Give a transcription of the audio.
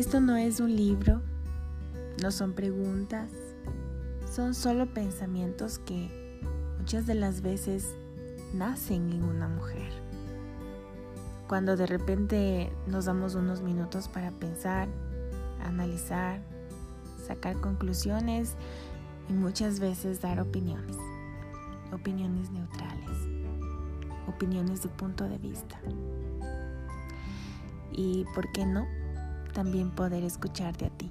Esto no es un libro, no son preguntas, son solo pensamientos que muchas de las veces nacen en una mujer. Cuando de repente nos damos unos minutos para pensar, analizar, sacar conclusiones y muchas veces dar opiniones, opiniones neutrales, opiniones de punto de vista. Y, ¿por qué no? También poder escucharte a ti.